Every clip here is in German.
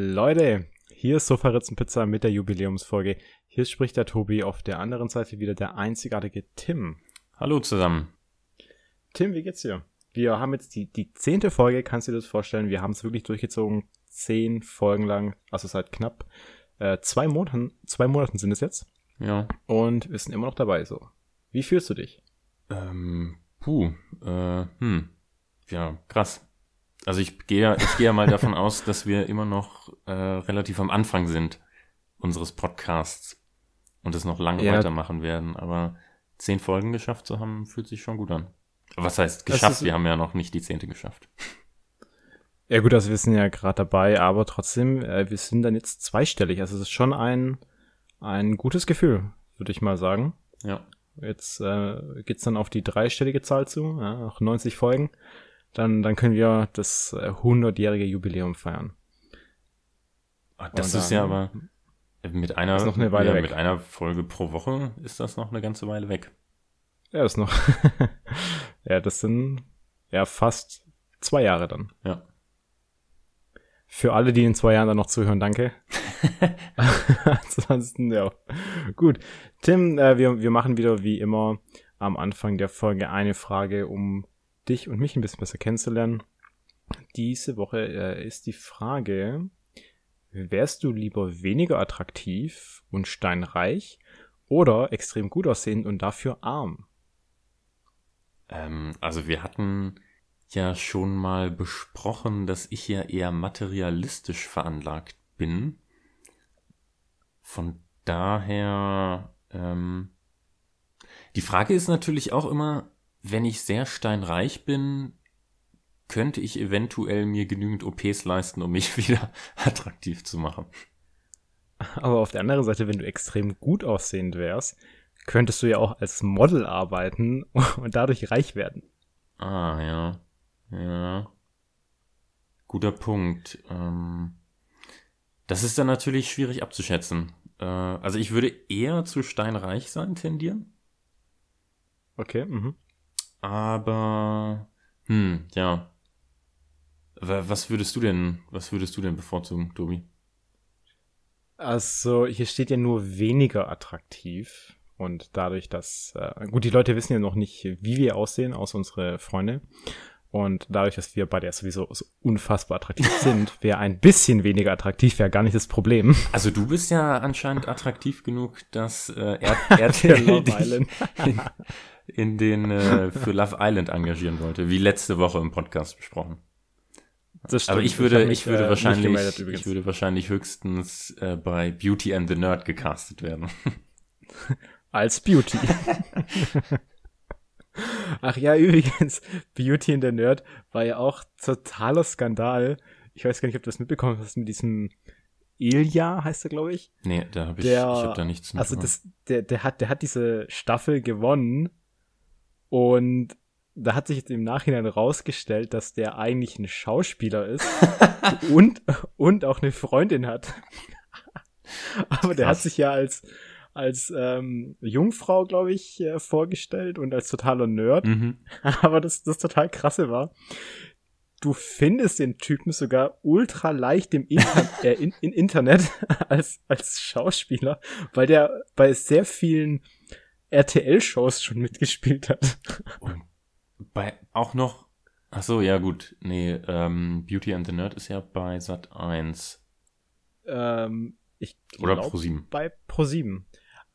Leute, hier ist Sofaritzenpizza mit der Jubiläumsfolge. Hier spricht der Tobi, auf der anderen Seite wieder der einzigartige Tim. Hallo zusammen. Tim, wie geht's dir? Wir haben jetzt die, die zehnte Folge, kannst du dir das vorstellen? Wir haben es wirklich durchgezogen, zehn Folgen lang, also seit knapp äh, zwei Monaten, zwei Monaten sind es jetzt. Ja. Und wir sind immer noch dabei, so. Wie fühlst du dich? Ähm, puh, äh, hm. Ja, krass. Also ich gehe, ich gehe mal davon aus, dass wir immer noch äh, relativ am Anfang sind unseres Podcasts und es noch lange Ja. weitermachen werden. Aber zehn Folgen geschafft zu haben, fühlt sich schon gut an. Was heißt geschafft? ist- Wir haben ja noch nicht die zehnte geschafft. Ja gut, also wir sind ja gerade dabei, aber trotzdem, äh, wir sind dann jetzt zweistellig. Also es ist schon ein, ein gutes Gefühl, würde ich mal sagen. Ja. Jetzt äh, geht's dann auf die dreistellige Zahl zu, ja, nach 90 Folgen. Dann, dann können wir das äh, 100-jährige Jubiläum feiern. Ah, Das ist ja aber mit einer, noch eine Weile ja, weg. mit einer Folge pro Woche ist das noch eine ganze Weile weg. Ja, das ist noch. ja, das sind ja fast zwei Jahre dann. Ja. Für alle, die in zwei Jahren dann noch zuhören, danke. Ansonsten, ja. Gut. Tim, äh, wir, wir machen wieder wie immer am Anfang der Folge eine Frage, um dich und mich ein bisschen besser kennenzulernen. Diese Woche äh, ist die Frage, wärst du lieber weniger attraktiv und steinreich oder extrem gut aussehend und dafür arm? Ähm, also wir hatten ja schon mal besprochen, dass ich ja eher materialistisch veranlagt bin. Von daher, ähm, die Frage ist natürlich auch immer, wenn ich sehr steinreich bin, könnte ich eventuell mir genügend OPs leisten, um mich wieder attraktiv zu machen. Aber auf der anderen Seite, wenn du extrem gut aussehend wärst, könntest du ja auch als Model arbeiten und dadurch reich werden. Ah, ja. Ja. Guter Punkt. Ähm, das ist dann natürlich schwierig abzuschätzen. Äh, also ich würde eher zu steinreich sein tendieren. Okay, mhm. Aber, hm, ja. Wa- Was würdest du denn, was würdest du denn bevorzugen, Tobi? Also hier steht ja nur weniger attraktiv. Und dadurch, dass, äh, gut, die Leute wissen ja noch nicht, wie wir aussehen, außer unsere Freunde. Und dadurch, dass wir beide ja sowieso so unfassbar attraktiv sind, wäre ein bisschen weniger attraktiv, wäre gar nicht das Problem. Also du bist ja anscheinend attraktiv genug, dass äh, RTL dich. in, den äh, für Love Island engagieren wollte, wie letzte Woche im Podcast besprochen. Das stimmt. Aber ich hab würde, mich, ich würde äh, wahrscheinlich, gemeldet ich würde wahrscheinlich höchstens äh, bei Beauty and the Nerd gecastet werden. Als Beauty. Ach ja, übrigens, Beauty in der Nerd war ja auch totaler Skandal. Ich weiß gar nicht, ob du das mitbekommen hast mit diesem Ilja, heißt er, glaube ich. nee, da habe ich, Der- ich habe da nichts Also mitbekommen. das, der, der hat, der hat diese Staffel gewonnen und da hat sich jetzt im Nachhinein rausgestellt, dass der eigentlich ein Schauspieler ist und, und auch eine Freundin hat. Aber der hat sich ja als, als ähm, Jungfrau, glaube ich, äh, vorgestellt und als totaler Nerd. Mhm. Aber das, das total krasse war, du findest den Typen sogar ultra leicht im Inter äh, in, in Internet als, als Schauspieler, weil der bei sehr vielen RTL-Shows schon mitgespielt hat. Und bei auch noch, ach so, ja gut, nee, ähm, Beauty and the Nerd ist ja bei Sat 1 Ähm, ich oder glaub, Pro 7. bei Pro7.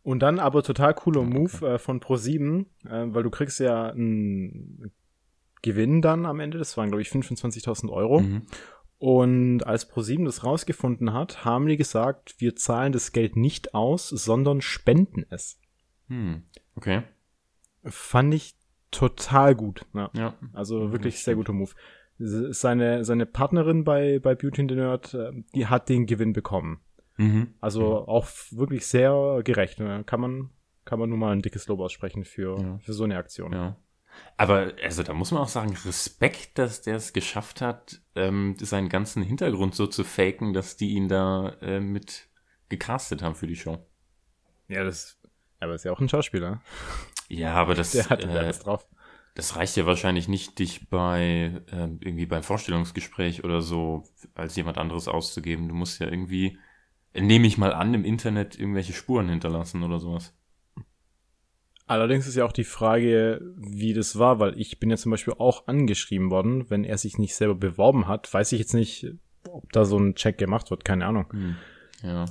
Und dann aber total cooler Ja, Move äh, von Pro7, äh, weil du kriegst ja einen Gewinn dann am Ende, das waren glaube ich 25.000 Euro. Mhm. Und als ProSieben das rausgefunden hat, haben die gesagt, wir zahlen das Geld nicht aus, sondern spenden es. Hm. Okay. Fand ich total gut. Ja. Ja. Also wirklich sehr guter Move. Seine, seine Partnerin bei, bei Beauty and the Nerd, äh, die hat den Gewinn bekommen. Mhm. Also auch wirklich sehr gerecht. Ne? Kann man, kann man nur mal ein dickes Lob aussprechen für, Ja. für so eine Aktion. Ja. Aber also da muss man auch sagen, Respekt, dass der es geschafft hat, ähm, seinen ganzen Hintergrund so zu faken, dass die ihn da äh, mit gecastet haben für die Show. Ja, das, aber ist ja auch ein Schauspieler. Ja, aber das, Der hat ja äh, alles drauf. Das reicht ja wahrscheinlich nicht, dich bei äh, irgendwie beim Vorstellungsgespräch oder so als jemand anderes auszugeben. Du musst ja irgendwie, nehme ich mal an, im Internet irgendwelche Spuren hinterlassen oder sowas. Allerdings ist ja auch die Frage, wie das war, weil ich bin ja zum Beispiel auch angeschrieben worden, wenn er sich nicht selber beworben hat. Weiß ich jetzt nicht, ob da so ein Check gemacht wird, keine Ahnung. Hm. Ja.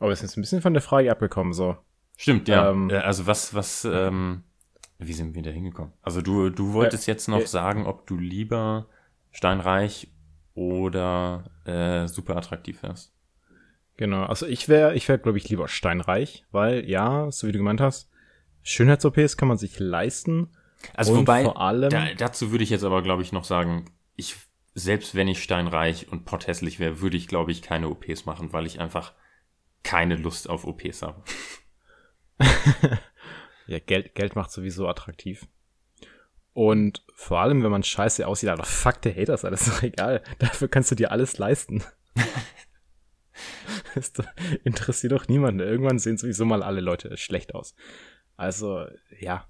Aber es ist jetzt ein bisschen von der Frage abgekommen, so. Stimmt, ja. Ähm, also was, was, ähm, wie sind wir da hingekommen? Also du, du wolltest äh, jetzt noch äh, sagen, ob du lieber steinreich oder äh, super attraktiv wärst. Genau, also ich wäre, ich wäre, glaube ich, lieber steinreich, weil ja, so wie du gemeint hast, Schönheits-OPs kann man sich leisten. Also wobei, vor allem, da, dazu würde ich jetzt aber, glaube ich, noch sagen, ich, selbst wenn ich steinreich und potthässlich wäre, würde ich, glaube ich, keine OPs machen, weil ich einfach keine Lust auf OPs habe. ja, Geld, Geld macht sowieso attraktiv. Und vor allem, wenn man scheiße aussieht, aber fuck the Haters, alles ist doch egal. Dafür kannst du dir alles leisten. das interessiert doch niemanden. Irgendwann sehen sowieso mal alle Leute schlecht aus. Also, ja,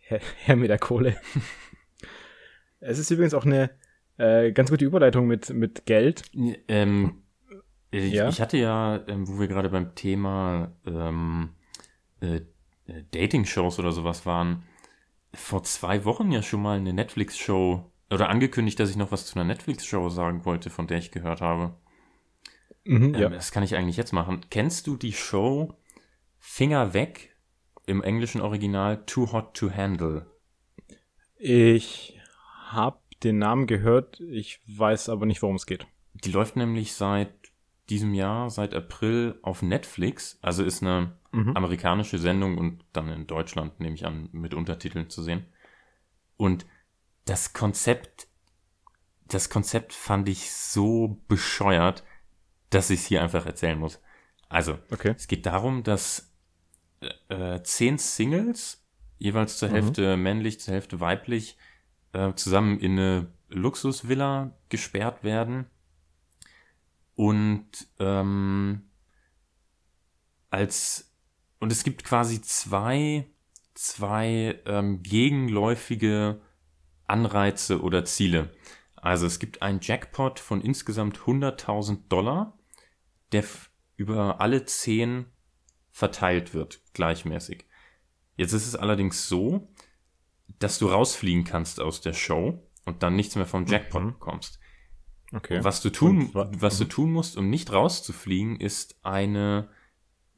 her, her mit der Kohle. es ist übrigens auch eine äh, ganz gute Überleitung mit, mit Geld. Ähm, ich, ja? ich hatte ja, ähm, wo wir gerade beim Thema ähm, äh, Dating-Shows oder sowas waren, vor zwei Wochen ja schon mal eine Netflix-Show oder angekündigt, dass ich noch was zu einer Netflix-Show sagen wollte, von der ich gehört habe. Mhm, ähm, ja. Das kann ich eigentlich jetzt machen. Kennst du die Show Finger weg im englischen Original Too Hot to Handle. Ich habe den Namen gehört, ich weiß aber nicht, worum es geht. Die läuft nämlich seit diesem Jahr, seit April auf Netflix, also ist eine mhm. amerikanische Sendung und dann in Deutschland, nehme ich an, mit Untertiteln zu sehen. Und das Konzept, das Konzept fand ich so bescheuert, dass ich es hier einfach erzählen muss. Also, okay. es geht darum, dass äh, zehn Singles, jeweils zur mhm. Hälfte männlich, zur Hälfte weiblich, äh, zusammen in eine Luxusvilla gesperrt werden. Und ähm, als und es gibt quasi zwei zwei ähm, gegenläufige Anreize oder Ziele. Also es gibt einen Jackpot von insgesamt 100.000 Dollar, der über alle zehn verteilt wird, gleichmäßig. Jetzt ist es allerdings so, dass du rausfliegen kannst aus der Show und dann nichts mehr vom Jackpot mhm. bekommst. Okay. was du tun, und, was mhm. du tun musst, um nicht rauszufliegen, ist eine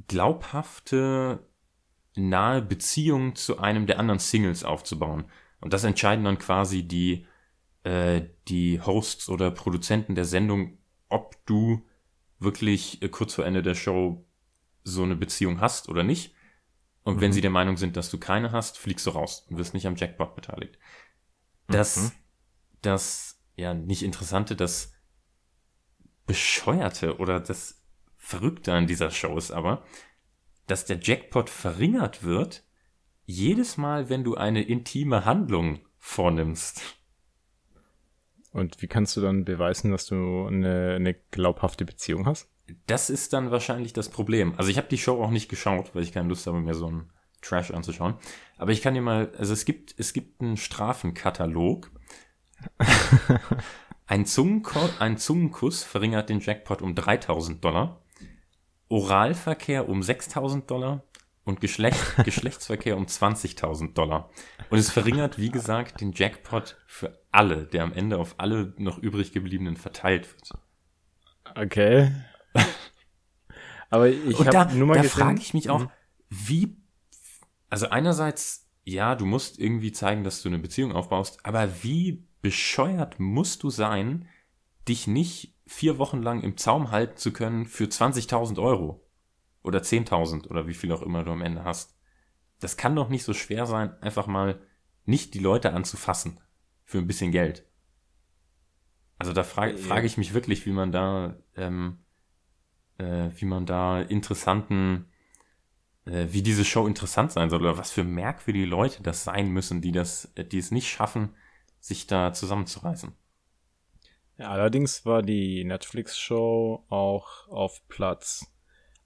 glaubhafte, nahe Beziehung zu einem der anderen Singles aufzubauen. Und das entscheiden dann quasi die, äh, die Hosts oder Produzenten der Sendung, ob du wirklich äh, kurz vor Ende der Show so eine Beziehung hast oder nicht. Und mhm. wenn sie der Meinung sind, dass du keine hast, fliegst du raus und wirst nicht am Jackpot beteiligt. Das, mhm. das, ja, nicht Interessante, das Bescheuerte oder das Verrückte an dieser Show ist aber, dass der Jackpot verringert wird, jedes Mal, wenn du eine intime Handlung vornimmst. Und wie kannst du dann beweisen, dass du eine, eine glaubhafte Beziehung hast? das ist dann wahrscheinlich das Problem. Also ich habe die Show auch nicht geschaut, weil ich keine Lust habe, mir so einen Trash anzuschauen. Aber ich kann dir mal, also es gibt, es gibt einen Strafenkatalog. Ein, Zungenko ein Zungenkuss verringert den Jackpot um 3000 Dollar. Oralverkehr um 6000 Dollar und Geschlecht, Geschlechtsverkehr um 20.000 Dollar. Und es verringert, wie gesagt, den Jackpot für alle, der am Ende auf alle noch übrig gebliebenen verteilt wird. Okay. Aber ich habe da, nur mal da frage ich mich auch, mhm. wie, also einerseits, ja, du musst irgendwie zeigen, dass du eine Beziehung aufbaust, aber wie bescheuert musst du sein, dich nicht vier Wochen lang im Zaum halten zu können für 20.000 Euro oder 10.000 oder wie viel auch immer du am Ende hast. Das kann doch nicht so schwer sein, einfach mal nicht die Leute anzufassen für ein bisschen Geld. Also da frage frag ich mich wirklich, wie man da ähm, äh, wie man da interessanten, äh, wie diese Show interessant sein soll oder was für merkwürdige Leute das sein müssen, die das, die es nicht schaffen, sich da zusammenzureißen. Ja, allerdings war die Netflix-Show auch auf Platz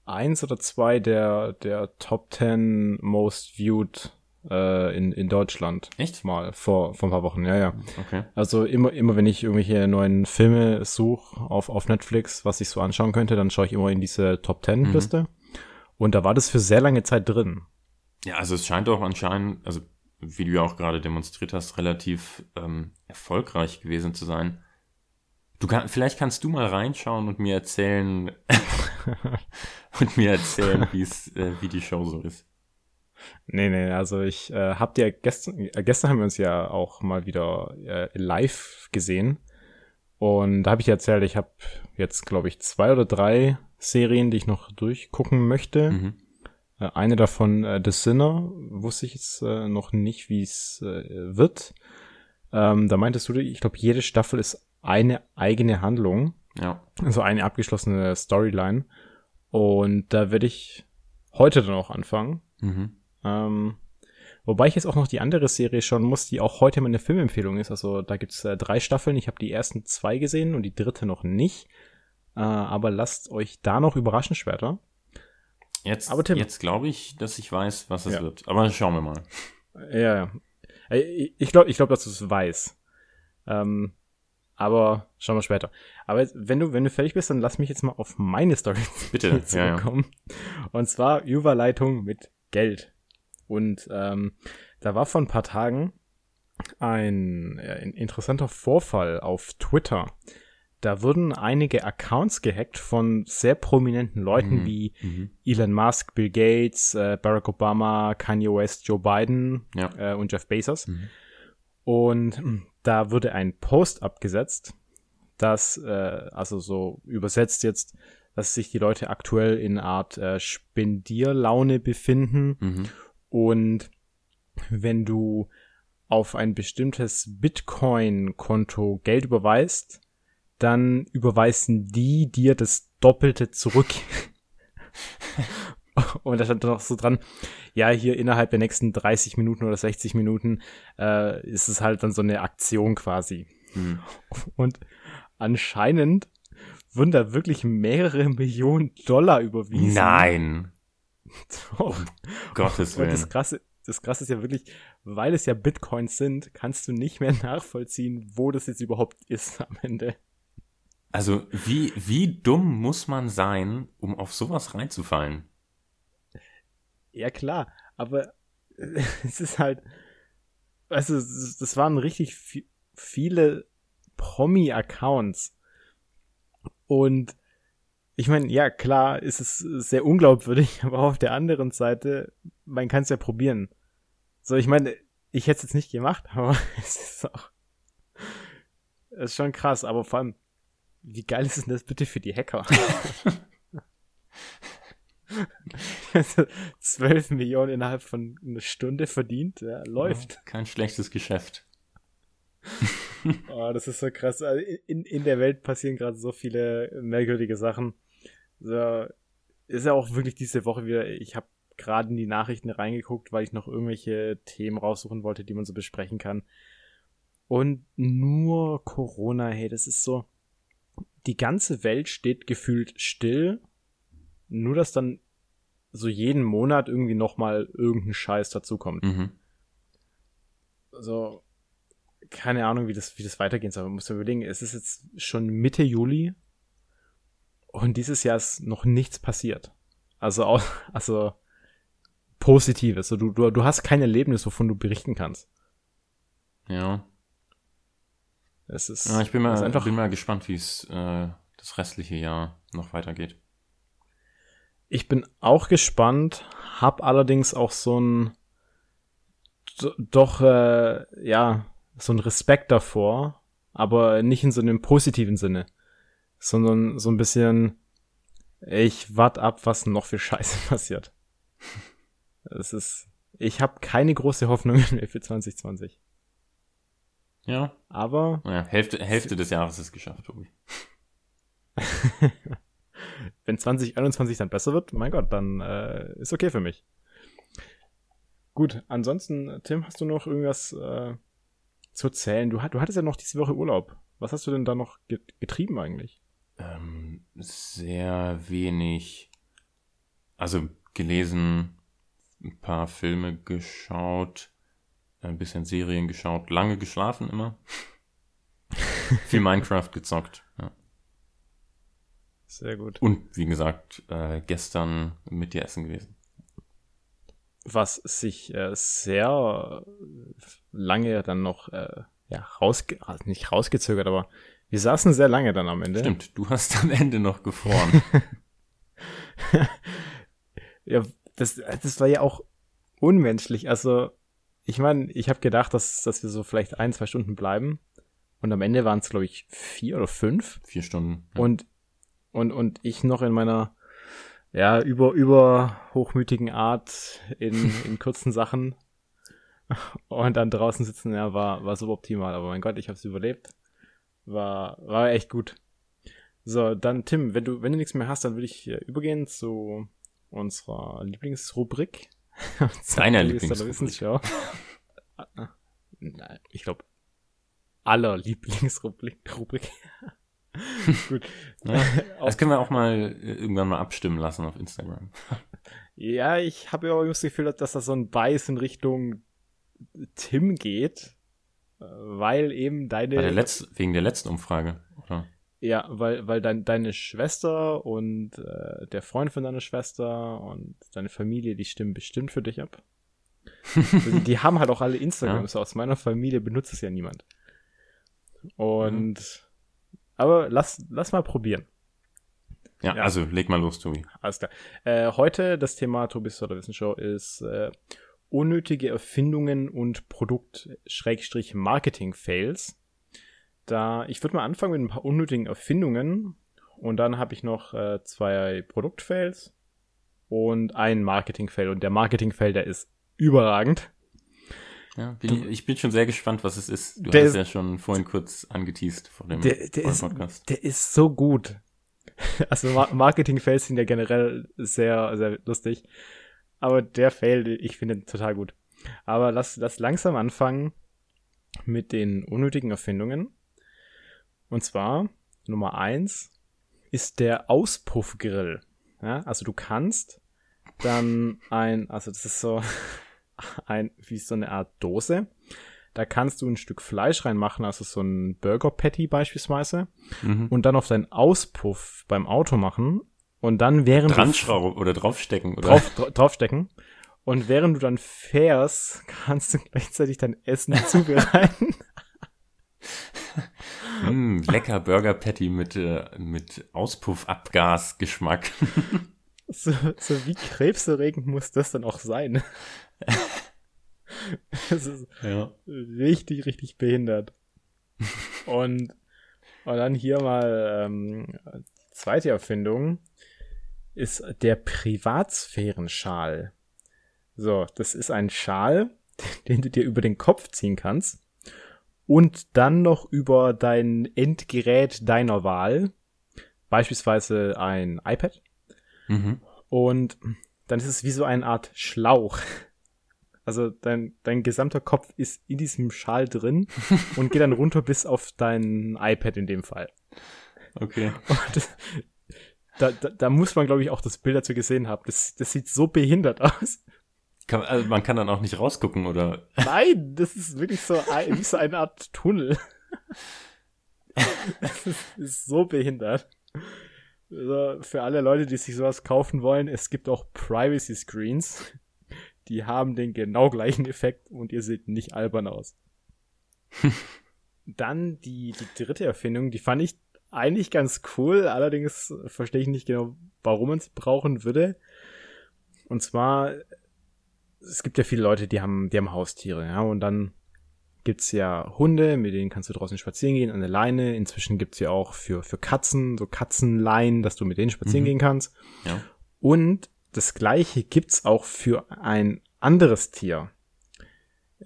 eins oder zwei der, der Top 10 most viewed äh, in, in Deutschland. Echt? Mal vor, vor ein paar Wochen, ja, ja. Okay. Also immer, immer wenn ich irgendwelche neuen Filme suche auf, auf Netflix, was ich so anschauen könnte, dann schaue ich immer in diese Top Ten Liste. Und da war das für sehr lange Zeit drin. Ja, also es scheint auch anscheinend, also wie du ja auch gerade demonstriert hast, relativ ähm, erfolgreich gewesen zu sein. Du kann, vielleicht kannst du mal reinschauen und mir erzählen und mir erzählen, wie es, äh, wie die Show so ist. Nee, nee, also ich äh, hab dir gestern, äh, gestern haben wir uns ja auch mal wieder äh, live gesehen. Und da habe ich erzählt, ich habe jetzt, glaube ich, zwei oder drei Serien, die ich noch durchgucken möchte. Mhm. Äh, eine davon, äh, The Sinner, wusste ich jetzt äh, noch nicht, wie es äh, wird. Ähm, da meintest du, ich glaube, jede Staffel ist eine eigene Handlung, Ja. also eine abgeschlossene Storyline. Und da werde ich heute dann auch anfangen. Mhm. Ähm, wobei ich jetzt auch noch die andere Serie schauen muss, die auch heute meine Filmempfehlung ist. Also da gibt's äh, drei Staffeln. Ich habe die ersten zwei gesehen und die dritte noch nicht. Äh, aber lasst euch da noch überraschen später. Jetzt, jetzt glaube ich, dass ich weiß, was es Ja. wird. Aber schauen wir mal. Ja, ja. Ich glaube, ich glaub, dass du es weißt. Ähm, aber schauen wir später. Aber jetzt, wenn du, wenn du fertig bist, dann lass mich jetzt mal auf meine Story Bitte, ja, ja. zurückkommen. Und zwar Überleitung mit Geld. Und ähm, da war vor ein paar Tagen ein, äh, ein interessanter Vorfall auf Twitter. Da wurden einige Accounts gehackt von sehr prominenten Leuten Mhm. wie Mhm. Elon Musk, Bill Gates, äh, Barack Obama, Kanye West, Joe Biden Ja. äh, und Jeff Bezos. Mhm. Und mh, da wurde ein Post abgesetzt, dass, äh, also so übersetzt jetzt, dass sich die Leute aktuell in Art äh, Spendierlaune befinden Mhm. und wenn du auf ein bestimmtes Bitcoin-Konto Geld überweist, dann überweisen die dir das Doppelte zurück. Und da stand dann noch so dran, ja, hier innerhalb der nächsten 30 Minuten oder 60 Minuten äh, ist es halt dann so eine Aktion quasi. Mhm. Und anscheinend wurden da wirklich mehrere Millionen Dollar überwiesen. Nein. Doch. Gottes Und Willen. das Krasse, das Krasse ist ja wirklich, weil es ja Bitcoins sind, kannst du nicht mehr nachvollziehen, wo das jetzt überhaupt ist am Ende. Also, wie, wie dumm muss man sein, um auf sowas reinzufallen? Ja, klar, aber es ist halt, also das waren richtig vi- viele Promi-Accounts. Und ich meine, ja, klar, ist es sehr unglaubwürdig, aber auf der anderen Seite, man kann es ja probieren. So, ich meine, ich hätte es jetzt nicht gemacht, aber es ist auch, es ist schon krass, aber vor allem, wie geil ist denn das bitte für die Hacker? Also, 12 Millionen innerhalb von einer Stunde verdient, ja, läuft. Kein schlechtes Geschäft. Oh, das ist so krass. Also in, in der Welt passieren gerade so viele merkwürdige Sachen. So, ist ja auch wirklich diese Woche wieder, ich habe gerade in die Nachrichten reingeguckt, weil ich noch irgendwelche Themen raussuchen wollte, die man so besprechen kann. Und nur Corona, hey, das ist so, die ganze Welt steht gefühlt still, nur dass dann so jeden Monat irgendwie nochmal irgendein Scheiß dazukommt. Mhm. Also, keine Ahnung, wie das, wie das weitergehen soll. Man muss ja überlegen, es ist jetzt schon Mitte Juli und dieses Jahr ist noch nichts passiert. Also, auch, also Positives. So, du, du, du hast kein Erlebnis, wovon du berichten kannst. Ja. Es ist, ja ich bin mal, einfach, bin mal gespannt, wie es äh, das restliche Jahr noch weitergeht. ich bin auch gespannt, hab allerdings auch so ein, doch, äh, ja, so ein Respekt davor, aber nicht in so einem positiven Sinne, sondern so ein bisschen, ich wart ab, was noch für Scheiße passiert. Es ist, ich habe keine große Hoffnung mehr für 2020. Ja. Aber Naja, Hälfte, Hälfte des Jahres ist geschafft, Tobi. wenn 2021 dann besser wird, mein Gott, dann äh, ist okay für mich. Gut, ansonsten, Tim, hast du noch irgendwas äh, zu erzählen? Du, du hattest ja noch diese Woche Urlaub. Was hast du denn da noch ge getrieben eigentlich? Ähm, sehr wenig. Also gelesen, ein paar Filme geschaut, ein bisschen Serien geschaut, lange geschlafen immer. Viel Minecraft gezockt. Ja. Sehr gut. Und wie gesagt, äh, gestern mit dir essen gewesen. Was sich äh, sehr lange dann noch äh, ja, rausge also nicht rausgezögert, aber wir saßen sehr lange dann am Ende. Stimmt, du hast am Ende noch gefroren. ja, das, das war ja auch unmenschlich. Also, ich meine, ich habe gedacht, dass, dass wir so vielleicht ein, zwei Stunden bleiben. Und am Ende waren es, glaube ich, vier oder fünf. Vier Stunden. Ja. Und, und, und ich noch in meiner, ja, über, über hochmütigen Art in, in kurzen Sachen. Und dann draußen sitzen, ja, war, war suboptimal. Aber mein Gott, ich habe es überlebt. War, war echt gut. So, dann Tim, wenn du, wenn du nichts mehr hast, dann würde ich übergehen zu unserer Lieblingsrubrik. Deiner Lieblingsrubrik. ich glaube, aller Lieblingsrubrik. Gut. Ja, das können wir auch mal äh, irgendwann mal abstimmen lassen auf Instagram. ja, ich habe ja auch das Gefühl, dass das so ein Bias in Richtung Tim geht, äh, weil eben deine. Der Letz wegen der letzten Umfrage, oder? Ja, weil, weil dein, deine Schwester und äh, der Freund von deiner Schwester und deine Familie, die stimmen bestimmt für dich ab. die, die, haben halt auch alle Instagram, ja. so aus meiner Familie benutzt es ja niemand. Und mhm. aber lass, lass mal probieren. Ja, ja, also leg mal los, Tobi. Alles klar. Äh, heute das Thema Tobis oder Wissenshow ist äh, unnötige Erfindungen und Produkt-Marketing-Fails. Da, ich würde mal anfangen mit ein paar unnötigen Erfindungen und dann habe ich noch äh, zwei Produktfails und ein Marketing-Fail. Und der Marketing-Fail, der ist überragend. Ja, bin ich, ich, bin schon sehr gespannt, was es ist. Du hast ist, ja schon vorhin kurz angeteased vor dem der, der ist, Podcast. Der ist so gut. Also Marketing-Fails sind ja generell sehr, sehr lustig. Aber der Fail, ich finde ihn total gut. Aber lass, lass langsam anfangen mit den unnötigen Erfindungen. Und zwar, Nummer eins ist der Auspuffgrill. Ja, also du kannst dann ein, also das ist so ein, wie so eine Art Dose. Da kannst du ein Stück Fleisch reinmachen, also so ein Burger Patty beispielsweise, mhm. und dann auf deinen Auspuff beim Auto machen und dann während Dran du oder draufstecken oder drauf, draufstecken und während du dann fährst, kannst du gleichzeitig dein Essen zubereiten. Mm, lecker Burger Patty mit äh, mit Auspuffabgasgeschmack. so, so wie krebserregend muss das dann auch sein? Das ist ja. richtig, richtig behindert. Und, und dann hier mal ähm, zweite Erfindung ist der Privatsphärenschal. So, das ist ein Schal, den du dir über den Kopf ziehen kannst und dann noch über dein Endgerät deiner Wahl, beispielsweise ein iPad. Mhm. Und dann ist es wie so eine Art Schlauch. Also dein, dein gesamter Kopf ist in diesem Schal drin und geht dann runter bis auf dein iPad in dem Fall. Okay. Und da, da, da muss man, glaube ich, auch das Bild dazu gesehen haben. Das, das sieht so behindert aus. Kann, also man kann dann auch nicht rausgucken, oder? Nein, das ist wirklich so, ein, wie so eine Art Tunnel. das ist, ist so behindert. Also für alle Leute, die sich sowas kaufen wollen, es gibt auch Privacy Screens. Die haben den genau gleichen Effekt und ihr seht nicht albern aus. Dann die, die dritte Erfindung, die fand ich eigentlich ganz cool, allerdings verstehe ich nicht genau, warum man sie brauchen würde. Und zwar, es gibt ja viele Leute, die haben, die haben Haustiere, ja, und dann gibt's ja Hunde, mit denen kannst du draußen spazieren gehen, an der Leine. Inzwischen gibt's ja auch für, für Katzen, so Katzenleinen, dass du mit denen spazieren mhm. gehen kannst. Ja. Und das gleiche gibt's auch für ein anderes Tier.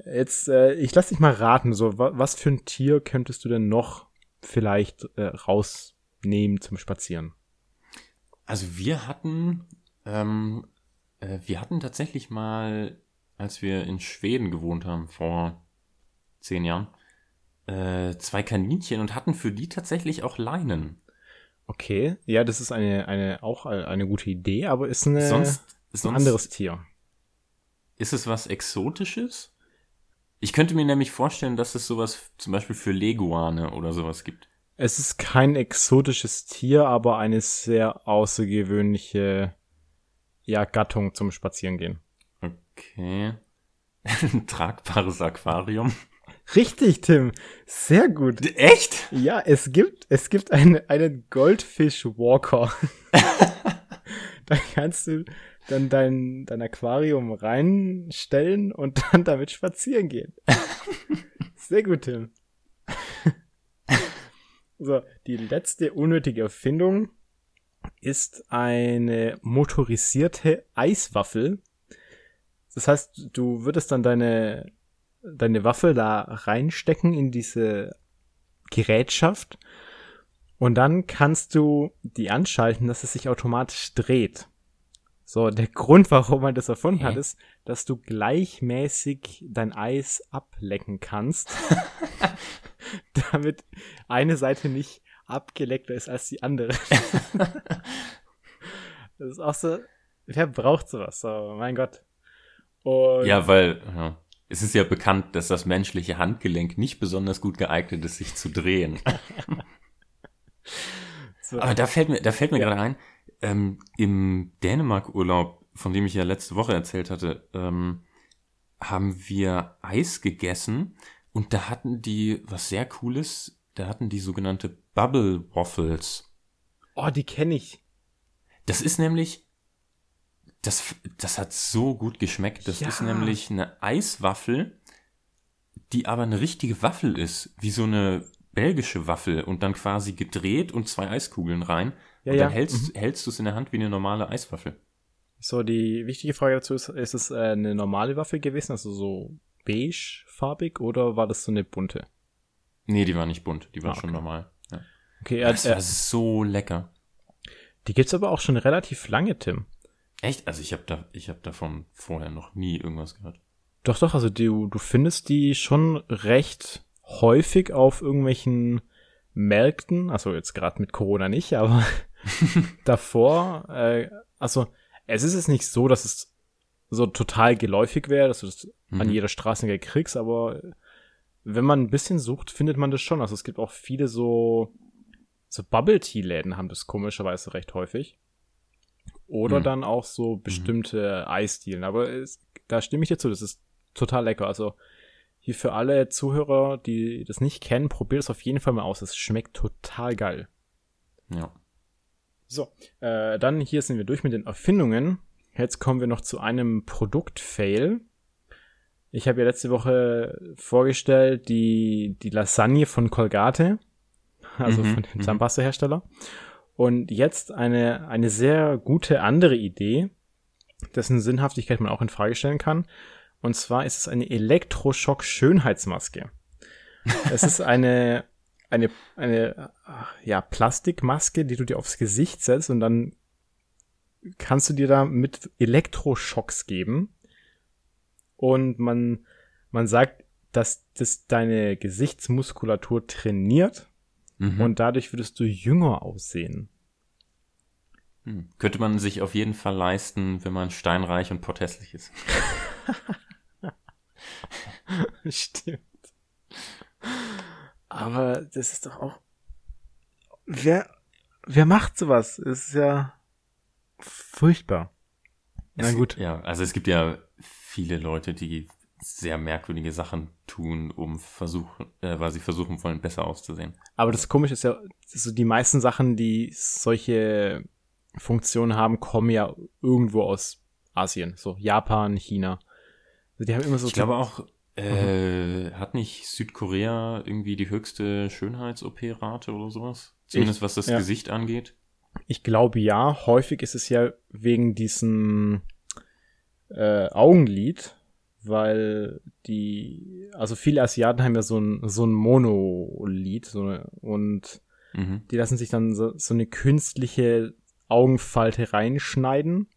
Jetzt, äh, ich lass dich mal raten, so, wa was für ein Tier könntest du denn noch vielleicht äh, rausnehmen zum Spazieren? Also wir hatten, ähm, äh, wir hatten tatsächlich mal, als wir in Schweden gewohnt haben, vor zehn Jahren, äh, zwei Kaninchen und hatten für die tatsächlich auch Leinen. Okay, ja, das ist eine, eine, auch eine gute Idee, aber ist eine, sonst, ist ein anderes Tier. ist es was Exotisches? Ich könnte mir nämlich vorstellen, dass es sowas zum Beispiel für Leguane oder sowas gibt. Es ist kein exotisches Tier, aber eine sehr außergewöhnliche ja, Gattung zum Spazierengehen. Okay. Ein tragbares Aquarium. Richtig, Tim. Sehr gut. Echt? Ja, es gibt, es gibt einen, einen Goldfish Walker. da kannst du dann dein, dein Aquarium reinstellen und dann damit spazieren gehen. Sehr gut, Tim. So, die letzte unnötige Erfindung ist eine motorisierte Eiswaffel. Das heißt, du würdest dann deine, deine Waffel da reinstecken in diese Gerätschaft und dann kannst du die anschalten, dass es sich automatisch dreht. So, der Grund, warum man das erfunden hat, ist, dass du gleichmäßig dein Eis ablecken kannst, damit eine Seite nicht abgeleckter ist als die andere. das ist auch so, wer braucht sowas? So, mein Gott. Und ja, weil ja, es ist ja bekannt, dass das menschliche Handgelenk nicht besonders gut geeignet ist, sich zu drehen. so. Aber da fällt mir, da fällt mir ja. gerade ein, ähm, Im Dänemark-Urlaub, von dem ich ja letzte Woche erzählt hatte, ähm, haben wir Eis gegessen und da hatten die was sehr Cooles. Da hatten die sogenannte Bubble Waffles. Oh, die kenne ich. Das ist nämlich, das, das hat so gut geschmeckt. Das ja. ist nämlich eine Eiswaffel, die aber eine richtige Waffel ist, wie so eine belgische Waffel und dann quasi gedreht und zwei Eiskugeln rein. Ja, und dann ja. hältst, mhm. hältst du es in der Hand wie eine normale Eiswaffel. So, die wichtige Frage dazu ist, ist es äh, eine normale Waffel gewesen, also so beige-farbig oder war das so eine bunte? Nee, die war nicht bunt, die war ah, okay. schon normal. Ja. Okay, das war so lecker. Die gibt's aber auch schon relativ lange, Tim. Echt? Also ich habe da, ich habe davon vorher noch nie irgendwas gehört. Doch, doch, also du, du findest die schon recht häufig auf irgendwelchen Märkten, also jetzt gerade mit Corona nicht, aber davor, äh, also es ist es nicht so, dass es so total geläufig wäre, dass du das mhm. an jeder Straße kriegst, aber wenn man ein bisschen sucht, findet man das schon. Also es gibt auch viele so, so Bubble Tea Läden haben das komischerweise recht häufig. Oder mhm. dann auch so mhm. bestimmte mhm. Eisdielen. Aber es, da stimme ich dir zu, das ist total lecker. Also hier für alle Zuhörer, die das nicht kennen, probiert es auf jeden Fall mal aus. Es schmeckt total geil. Ja. So, äh, dann hier sind wir durch mit den Erfindungen. Jetzt kommen wir noch zu einem Produkt-Fail. Ich habe ja letzte Woche vorgestellt die, die Lasagne von Colgate, also mhm, von dem mhm. Zahnpasta-Hersteller. Und jetzt eine, eine sehr gute andere Idee, dessen Sinnhaftigkeit man auch in Frage stellen kann. Und zwar ist es eine Elektroschock-Schönheitsmaske. es ist eine eine, eine ja, Plastikmaske, die du dir aufs Gesicht setzt und dann kannst du dir da mit Elektroschocks geben. Und man, man sagt, dass das deine Gesichtsmuskulatur trainiert mhm. und dadurch würdest du jünger aussehen. Hm. Könnte man sich auf jeden Fall leisten, wenn man steinreich und porthässlich ist. Stimmt. Aber das ist doch auch. Wer, wer macht sowas? Es ist ja furchtbar. Na gut. Ja, also es gibt ja viele Leute, die sehr merkwürdige Sachen tun, um versuchen, äh, weil sie versuchen wollen, besser auszusehen. Aber das Komische ist ja, so die meisten Sachen, die solche Funktionen haben, kommen ja irgendwo aus Asien, so Japan, China. Also die haben immer so. Ich glaube auch, äh, hat nicht Südkorea irgendwie die höchste Schönheits-OP-Rate oder sowas? Zumindest ich, was das ja. Gesicht angeht. Ich glaube ja. Häufig ist es ja wegen diesem äh, Augenlid, weil die, also viele Asiaten haben ja so ein, so ein Monolid so eine, und mhm. die lassen sich dann so, so eine künstliche Augenfalte reinschneiden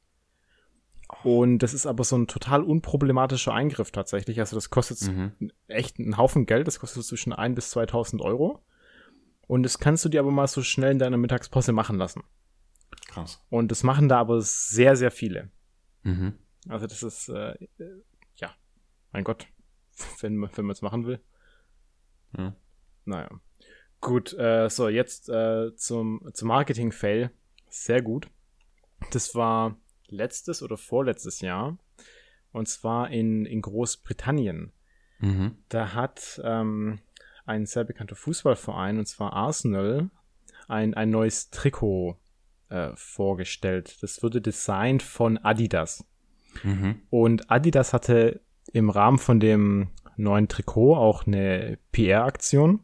und das ist aber so ein total unproblematischer Eingriff tatsächlich. Also das kostet mhm. echt einen Haufen Geld. Das kostet zwischen ein bis 2000 Euro. Und das kannst du dir aber mal so schnell in deiner Mittagspause machen lassen. Krass. Und das machen da aber sehr, sehr viele. Mhm. Also das ist äh, mein Gott, wenn, wenn man es machen will. Ja. Naja. Gut, äh, so, jetzt äh, zum, zum Marketing-Fail. Sehr gut. Das war letztes oder vorletztes Jahr. Und zwar in, in Großbritannien. Mhm. Da hat ähm, ein sehr bekannter Fußballverein, und zwar Arsenal, ein, ein neues Trikot äh, vorgestellt. Das wurde designt von Adidas. Mhm. Und Adidas hatte im Rahmen von dem neuen Trikot auch eine PR-Aktion.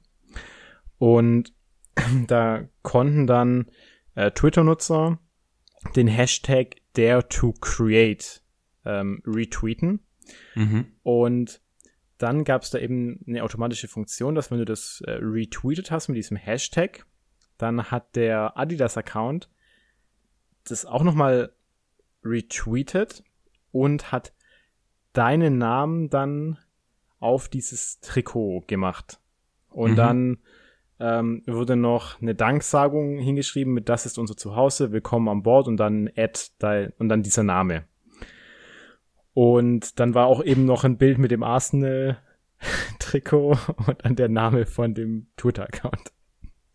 Und da konnten dann äh, Twitter-Nutzer den Hashtag Dare to Create ähm, retweeten. Mhm. Und dann gab es da eben eine automatische Funktion, dass wenn du das äh, retweetet hast mit diesem Hashtag, dann hat der Adidas-Account das auch nochmal retweetet und hat deinen Namen dann auf dieses Trikot gemacht. Und Mhm. dann ähm, wurde noch eine Danksagung hingeschrieben mit Das ist unser Zuhause, willkommen an Bord und dann Add dein, und dann dieser Name. Und dann war auch eben noch ein Bild mit dem Arsenal-Trikot und dann der Name von dem Twitter-Account.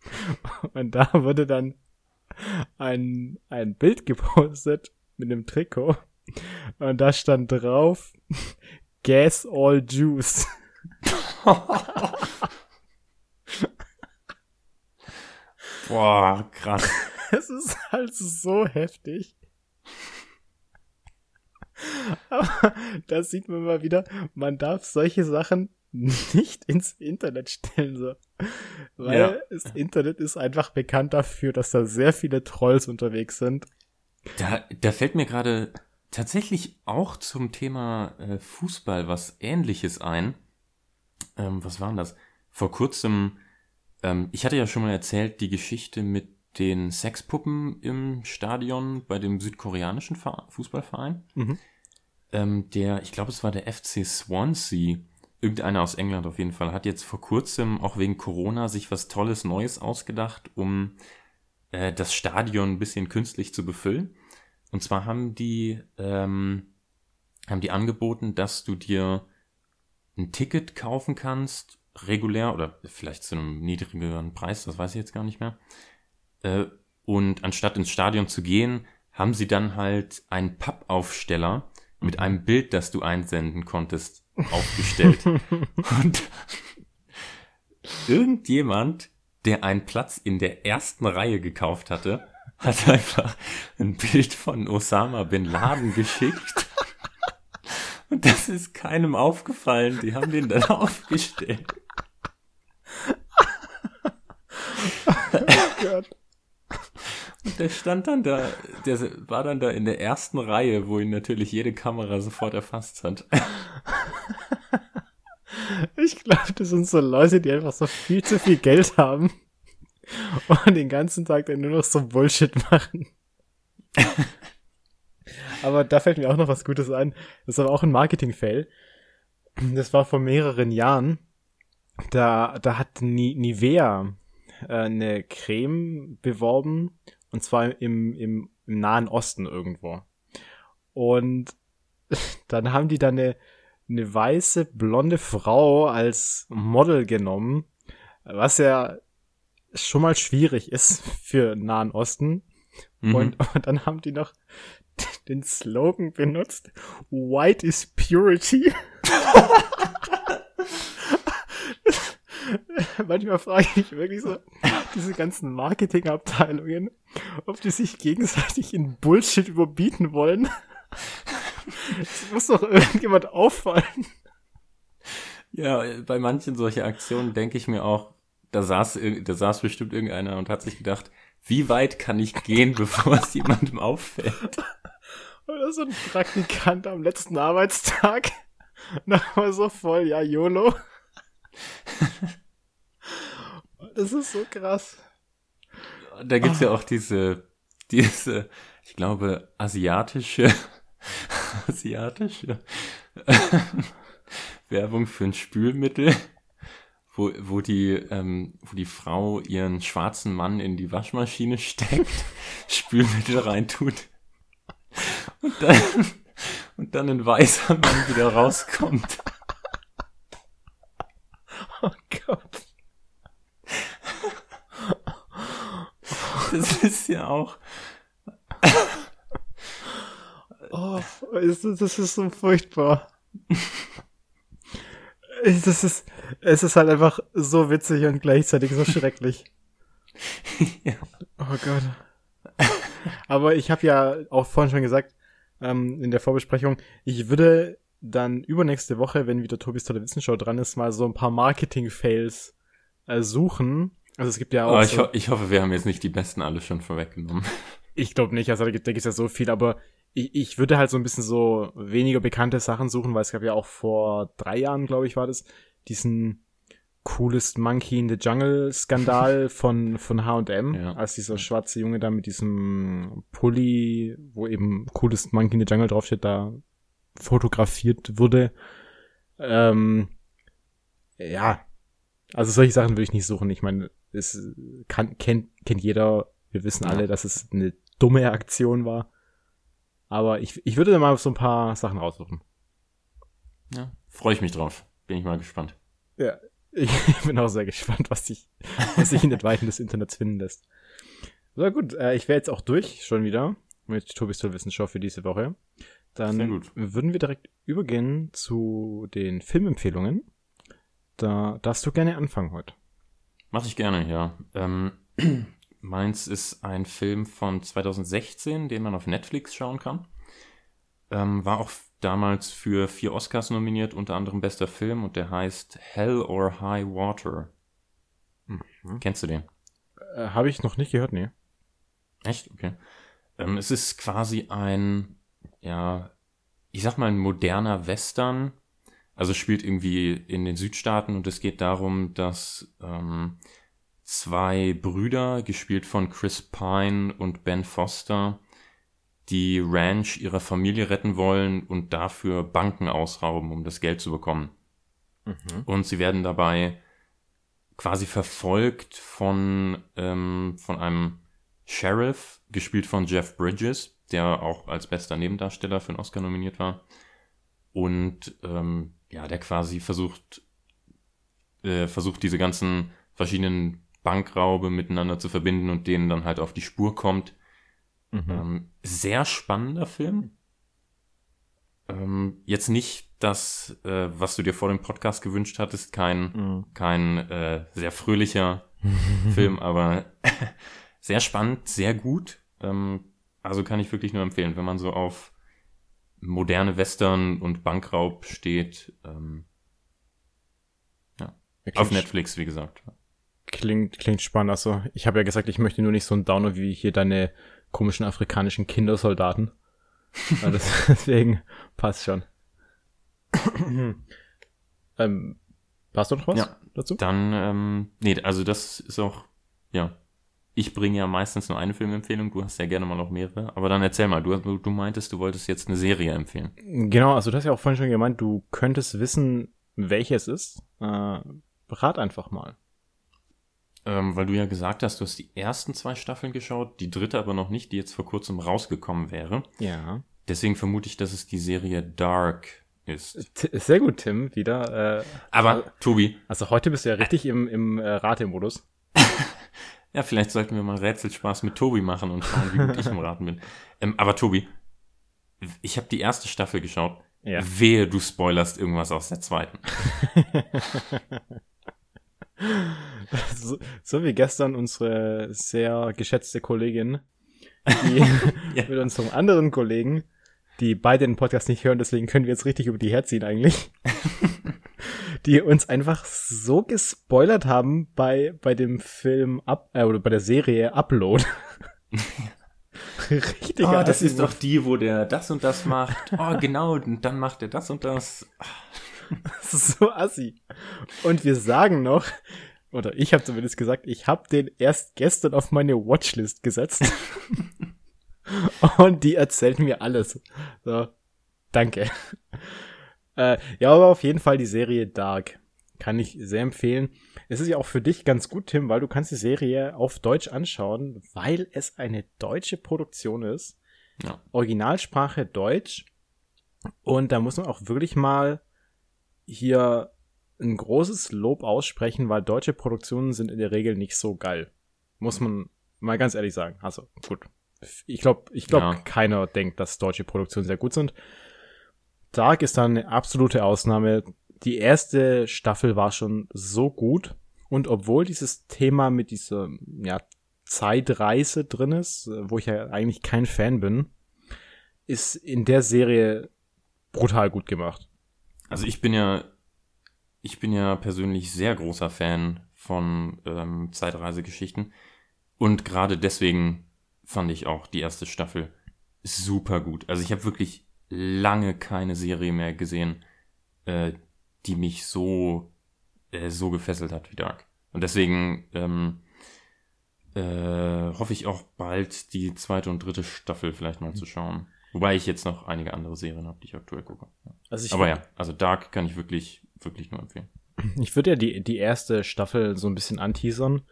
Und da wurde dann ein, ein Bild gepostet mit einem Trikot. Und da stand drauf, Gas all juice. Boah, krass. Es ist halt so heftig. Aber da sieht man mal wieder, man darf solche Sachen nicht ins Internet stellen, so. Weil Ja. das Internet ist einfach bekannt dafür, dass da sehr viele Trolls unterwegs sind. Da, da fällt mir gerade tatsächlich auch zum Thema äh, Fußball was Ähnliches ein. Ähm, was war denn das? Vor kurzem, ähm, ich hatte ja schon mal erzählt, die Geschichte mit den Sexpuppen im Stadion bei dem südkoreanischen Ver Fußballverein. Mhm. Ähm, der, ich glaube, es war der FC Swansea, irgendeiner aus England auf jeden Fall, hat jetzt vor kurzem auch wegen Corona sich was Tolles Neues ausgedacht, um äh, das Stadion ein bisschen künstlich zu befüllen. Und zwar haben die, ähm, haben die angeboten, dass du dir ein Ticket kaufen kannst, regulär oder vielleicht zu einem niedrigeren Preis, das weiß ich jetzt gar nicht mehr. Äh, und anstatt ins Stadion zu gehen, haben sie dann halt einen Pappaufsteller mit einem Bild, das du einsenden konntest, aufgestellt. und irgendjemand, der einen Platz in der ersten Reihe gekauft hatte, hat einfach ein Bild von Osama bin Laden geschickt. Und das ist keinem aufgefallen. Die haben den dann aufgestellt. Gott. Und der stand dann da, der war dann da in der ersten Reihe, wo ihn natürlich jede Kamera sofort erfasst hat. Ich glaube, das sind so Leute, die einfach so viel zu viel Geld haben und den ganzen Tag dann nur noch so Bullshit machen. aber da fällt mir auch noch was Gutes ein. Das ist aber auch ein Marketing-Fail. Das war vor mehreren Jahren. Da, da hat Ni Nivea äh, eine Creme beworben und zwar im, im, im Nahen Osten irgendwo. Und dann haben die da eine, eine weiße, blonde Frau als Model genommen, was ja schon mal schwierig ist für Nahen Osten. Mhm. Und, und dann haben die noch den Slogan benutzt, White is Purity. Manchmal frage ich mich wirklich so, diese ganzen Marketingabteilungen, ob die sich gegenseitig in Bullshit überbieten wollen. Es muss doch irgendjemand auffallen. Ja, bei manchen solcher Aktionen denke ich mir auch, da saß, da saß bestimmt irgendeiner und hat sich gedacht, wie weit kann ich gehen, bevor es jemandem auffällt? Oder so ein Praktikant am letzten Arbeitstag. Nochmal so voll, ja, YOLO. Das ist so krass. Da gibt's ja auch diese, diese, ich glaube, asiatische, asiatische Werbung für ein Spülmittel, wo, wo, die, ähm, wo die Frau ihren schwarzen Mann in die Waschmaschine steckt, Spülmittel reintut und dann, und dann ein weißer Mann wieder rauskommt. Oh Gott. Das ist ja auch. Oh, das ist so furchtbar. Das ist, es ist halt einfach so witzig und gleichzeitig so schrecklich. ja. Oh Gott. Aber ich habe ja auch vorhin schon gesagt, ähm, in der Vorbesprechung, ich würde dann übernächste Woche, wenn wieder Tobis tolle Wissenschaft dran ist, mal so ein paar Marketing-Fails äh, suchen. Also es gibt ja auch. Oh, ich, so, ho ich hoffe, wir haben jetzt nicht die besten alle schon vorweggenommen. Ich glaube nicht, also da gibt es ja so viel, aber ich, ich würde halt so ein bisschen so weniger bekannte Sachen suchen, weil es gab ja auch vor drei Jahren, glaube ich, war das, diesen Coolest Monkey in the Jungle Skandal von, von H&M, ja. als dieser schwarze Junge da mit diesem Pulli, wo eben Coolest Monkey in the Jungle draufsteht, da fotografiert wurde. Ähm, ja, also solche Sachen würde ich nicht suchen. Ich meine, es kann, kennt, kennt jeder. Wir wissen alle, dass es eine dumme Aktion war. Aber ich, ich würde da mal so ein paar Sachen raussuchen. Ja, freue ich mich drauf. Bin ich mal gespannt. Ja, ich bin auch sehr gespannt, was sich, was sich in den Weiten des Internets finden lässt. So gut, äh, ich wäre jetzt auch durch schon wieder mit Tobis Tollwissenschaft für diese Woche. Dann würden wir direkt übergehen zu den Filmempfehlungen. Da darfst du gerne anfangen heute. Mach ich gerne, ja. Ähm, meins ist ein Film von 2016, den man auf Netflix schauen kann. Ähm, war auch damals für vier Oscars nominiert, unter anderem bester Film, und der heißt Hell or High Water. Mhm. Kennst du den? Äh, Habe ich noch nicht gehört, nee. Echt? Okay. Ähm, es ist quasi ein, ja, ich sag mal, ein moderner Western. Also spielt irgendwie in den Südstaaten und es geht darum, dass ähm, zwei Brüder, gespielt von Chris Pine und Ben Foster, die Ranch ihrer Familie retten wollen und dafür Banken ausrauben, um das Geld zu bekommen. Mhm. Und sie werden dabei quasi verfolgt von, ähm, von einem Sheriff, gespielt von Jeff Bridges, der auch als bester Nebendarsteller für einen Oscar nominiert war. Und ähm, ja, der quasi versucht, äh, versucht diese ganzen verschiedenen Bankraube miteinander zu verbinden und denen dann halt auf die Spur kommt. Mhm. Ähm, sehr spannender Film. Ähm, jetzt nicht das, äh, was du dir vor dem Podcast gewünscht hattest, kein, mhm. kein äh, sehr fröhlicher Film, aber sehr spannend, sehr gut. Ähm, also kann ich wirklich nur empfehlen, wenn man so auf moderne Western und Bankraub steht. Ähm, ja. Auf Netflix, wie gesagt. Klingt, klingt spannend. Also, ich habe ja gesagt, ich möchte nur nicht so ein Downer wie hier deine komischen afrikanischen Kindersoldaten. also deswegen passt schon. ähm, passt du noch was ja, dazu? Dann, ähm, nee, also das ist auch, ja. Ich bringe ja meistens nur eine Filmempfehlung, du hast ja gerne mal noch mehrere. Aber dann erzähl mal, du, du meintest, du wolltest jetzt eine Serie empfehlen. Genau, also du hast ja auch vorhin schon gemeint, du könntest wissen, welche es ist. Äh, rat einfach mal. Ähm, weil du ja gesagt hast, du hast die ersten zwei Staffeln geschaut, die dritte aber noch nicht, die jetzt vor kurzem rausgekommen wäre. Ja. Deswegen vermute ich, dass es die Serie Dark ist. T sehr gut, Tim, wieder. Äh, aber, also, Tobi. Also heute bist du ja richtig im, im äh, Ratemodus. ja, vielleicht sollten wir mal Rätselspaß mit Tobi machen und schauen, wie gut ich im Raten bin. Ähm, aber Tobi, ich habe die erste Staffel geschaut. Ja. Wehe, du spoilerst irgendwas aus der zweiten. so, so, wie gestern unsere sehr geschätzte Kollegin, die ja. mit unserem anderen Kollegen, die beide den Podcast nicht hören, deswegen können wir jetzt richtig über die herziehen eigentlich, die uns einfach so gespoilert haben bei, bei dem Film Up, äh, oder bei der Serie Upload. Richtig. Oh, das ist doch die, wo der das und das macht. Oh, genau, und dann macht er das und das. Das ist so assi. Und wir sagen noch, oder ich habe zumindest gesagt, ich habe den erst gestern auf meine Watchlist gesetzt. Und die erzählt mir alles. So, danke. Äh, ja, aber auf jeden Fall die Serie Dark. Kann ich sehr empfehlen. Es ist ja auch für dich ganz gut, Tim, weil du kannst die Serie auf Deutsch anschauen, weil es eine deutsche Produktion ist. Ja. Originalsprache Deutsch. Und da muss man auch wirklich mal hier ein großes Lob aussprechen, weil deutsche Produktionen sind in der Regel nicht so geil. Muss man mal ganz ehrlich sagen. Also, gut. Ich glaube, ich glaube, Ja. keiner denkt, dass deutsche Produktionen sehr gut sind. Dark ist dann eine absolute Ausnahme. Die erste Staffel war schon so gut. Und obwohl dieses Thema mit dieser ja, Zeitreise drin ist, äh, wo ich ja eigentlich kein Fan bin, ist in der Serie brutal gut gemacht. Also ich bin ja, ich bin ja persönlich sehr großer Fan von ähm, Zeitreisegeschichten. Und gerade deswegen fand ich auch die erste Staffel super gut. Also ich habe wirklich lange keine Serie mehr gesehen, äh, die mich so, äh, so gefesselt hat wie Dark. Und deswegen ähm, äh, hoffe ich auch bald die zweite und dritte Staffel vielleicht mal zu schauen. Wobei ich jetzt noch einige andere Serien habe, die ich aktuell gucke. Ja. Also ich, Aber ja, also Dark kann ich wirklich, wirklich nur empfehlen. ich würde ja die, die erste Staffel so ein bisschen anteasern.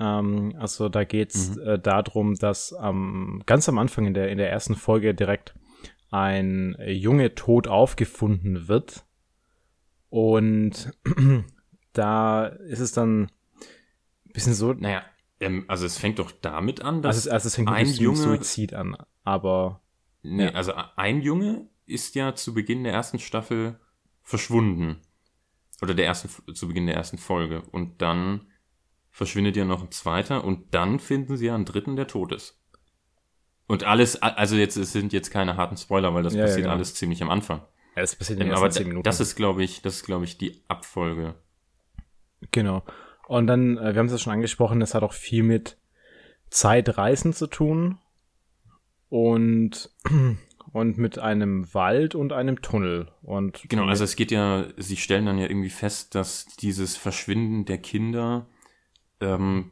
Ähm, also da geht's Mhm. äh, darum, dass ähm, ganz am Anfang in der, in der ersten Folge direkt ein Junge tot aufgefunden wird. Und da ist es dann ein bisschen so, Naja, ähm, also es fängt doch damit an, dass also, es- also es fängt ein Junge- Suizid an, aber nee, ja. also ein Junge ist ja zu Beginn der ersten Staffel verschwunden. Oder der ersten, zu Beginn der ersten Folge. Und dann verschwindet ja noch ein zweiter und dann finden sie ja einen dritten, der tot ist. Und alles, also jetzt, es sind jetzt keine harten Spoiler, weil das Ja, ja, passiert genau. alles ziemlich am Anfang. ja, das passiert in Ähm, den aber ersten Minuten. das ist, glaube ich, das ist, glaube ich, die Abfolge. Genau. Und dann, äh, wir haben es ja schon angesprochen, es hat auch viel mit Zeitreisen zu tun und, und mit einem Wald und einem Tunnel. Und Genau, also es geht ja, sie stellen dann ja irgendwie fest, dass dieses Verschwinden der Kinder ähm,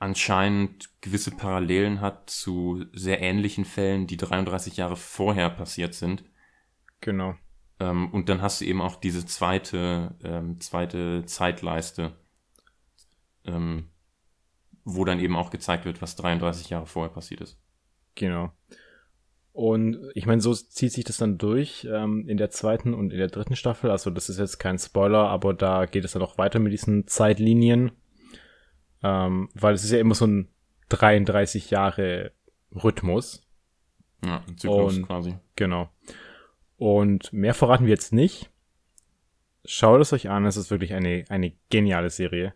anscheinend gewisse Parallelen hat zu sehr ähnlichen Fällen, die 33 Jahre vorher passiert sind. genau. Ähm, und dann hast du eben auch diese zweite, ähm, zweite Zeitleiste, ähm, wo dann eben auch gezeigt wird, was 33 Jahre vorher passiert ist. Genau. Und ich meine, so zieht sich das dann durch ähm, in der zweiten und in der dritten Staffel. Also das ist jetzt kein Spoiler, aber da geht es dann auch weiter mit diesen Zeitlinien. Ähm, weil es ist ja immer so ein 33 Jahre Rhythmus. Ja, ein Zyklus Und- quasi. Genau. Und mehr verraten wir jetzt nicht. Schaut es euch an, es ist wirklich eine, eine geniale Serie.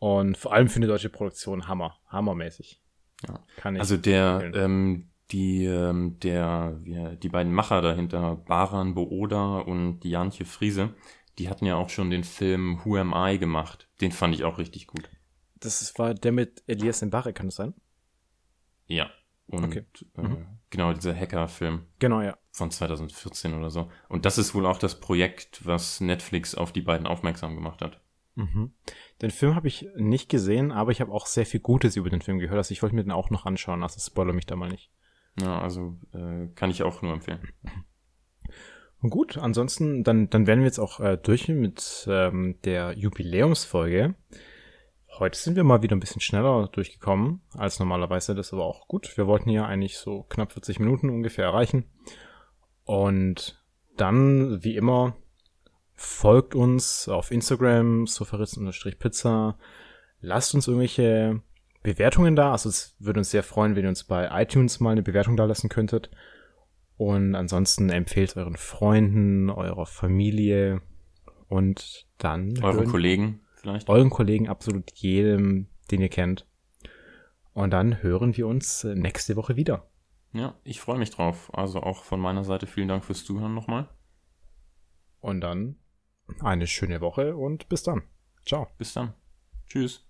Und vor allem für eine deutsche Produktion Hammer, hammermäßig. Ja. Kann ich. Also der, ähm, die, ähm, der, wie, die beiden Macher dahinter, Baran Booda und Jantje Friese, die hatten ja auch schon den Film Who Am I gemacht. Den fand ich auch richtig gut. das war der mit Elias Mbare, kann das sein? Ja. Und Okay. äh, Mhm. genau, dieser Hacker-Film Genau, ja. von 2014 oder so. Und das ist wohl auch das Projekt, was Netflix auf die beiden aufmerksam gemacht hat. Mhm. Den Film habe ich nicht gesehen, aber ich habe auch sehr viel Gutes über den Film gehört. Also ich wollte mir den auch noch anschauen, also spoiler mich da mal nicht. Ja, also äh, kann ich auch nur empfehlen. Und gut, ansonsten, dann, dann werden wir jetzt auch äh, durch mit ähm, der Jubiläumsfolge. Heute sind wir mal wieder ein bisschen schneller durchgekommen als normalerweise, das ist aber auch gut. Wir wollten ja eigentlich so knapp 40 Minuten ungefähr erreichen. Und dann, wie immer, folgt uns auf Instagram, sofaritz-pizza. Lasst uns irgendwelche Bewertungen da. Also es würde uns sehr freuen, wenn ihr uns bei iTunes mal eine Bewertung da lassen könntet. Und ansonsten empfehlt euren Freunden, eurer Familie und dann Eure hören- Kollegen vielleicht? euren Kollegen, absolut jedem, den ihr kennt. Und dann hören wir uns nächste Woche wieder. Ja, ich freue mich drauf. Also auch von meiner Seite vielen Dank fürs Zuhören nochmal. Und dann eine schöne Woche und bis dann. Ciao. Bis dann. Tschüss.